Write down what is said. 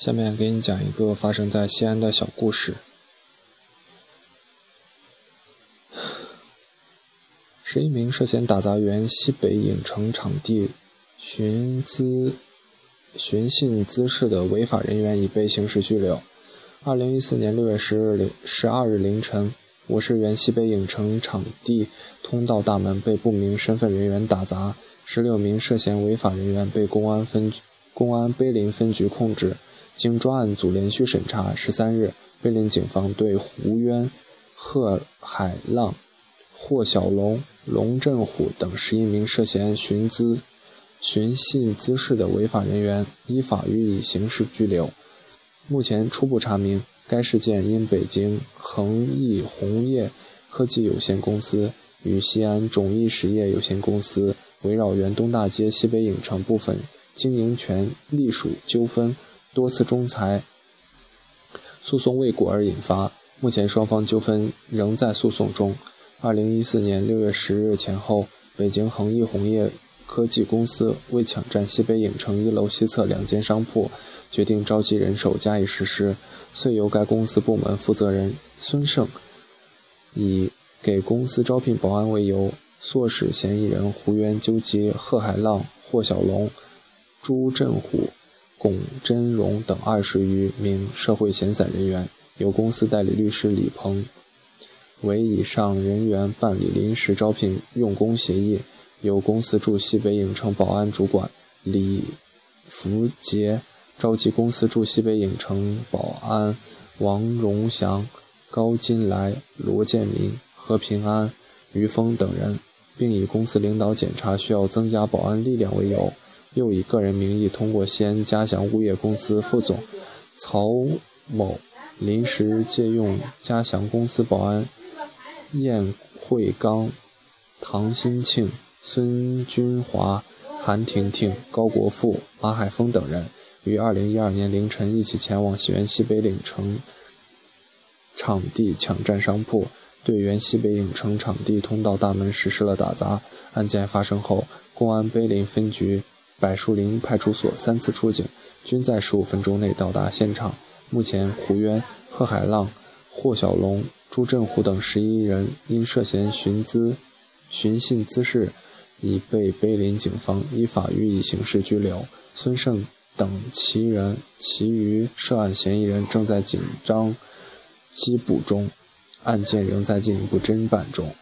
下面给你讲一个发生在西安的小故事。是一名涉嫌打砸原西北影城场地寻资寻衅滋事的违法人员，已被刑事拘留。二零一四年六月十日零十二日凌晨，我市原西北影城场地通道大门被不明身份人员打砸，十六名涉嫌违法人员被公安分公安碑林分局控制。经专案组连续审查，十三日，碑林警方对胡渊、贺海浪、霍小龙、龙振虎等十一名涉嫌寻资、寻衅滋事的违法人员依法予以刑事拘留。目前初步查明，该事件因北京恒益红业科技有限公司与西安种益实业有限公司围绕原东大街西北影城部分经营权隶属纠纷。多次仲裁诉讼未果而引发，目前双方纠纷仍在诉讼中。二零一四年六月十日前后，北京恒益红业科技公司为抢占西北影城一楼西侧两间商铺，决定召集人手加以实施。遂由该公司部门负责人孙胜以给公司招聘保安为由，唆使嫌疑人胡渊纠集贺海浪、霍小龙、朱振虎。龚真荣等二十余名社会闲散人员，由公司代理律师李鹏为以上人员办理临时招聘用工协议，由公司驻西北影城保安主管李福杰召集公司驻西北影城保安王荣祥、高金来、罗建民、何平安、于峰等人，并以公司领导检查需要增加保安力量为由。又以个人名义通过西安嘉祥物业公司副总曹某临时借用嘉祥公司保安晏慧刚、唐新庆、孙军华、韩婷婷、高国富、马海峰等人，于二零一二年凌晨一起前往西园西北影城场地抢占商铺，对原西北影城场地通道大门实施了打砸。案件发生后，公安碑林分局。柏树林派出所三次出警，均在十五分钟内到达现场。目前，胡渊、贺海浪、霍小龙、朱振虎等十一人因涉嫌寻资、寻衅滋事，已被碑林警方依法予以刑事拘留。孙胜等其人，其余涉案嫌疑人正在紧张缉捕中，案件仍在进一步侦办中。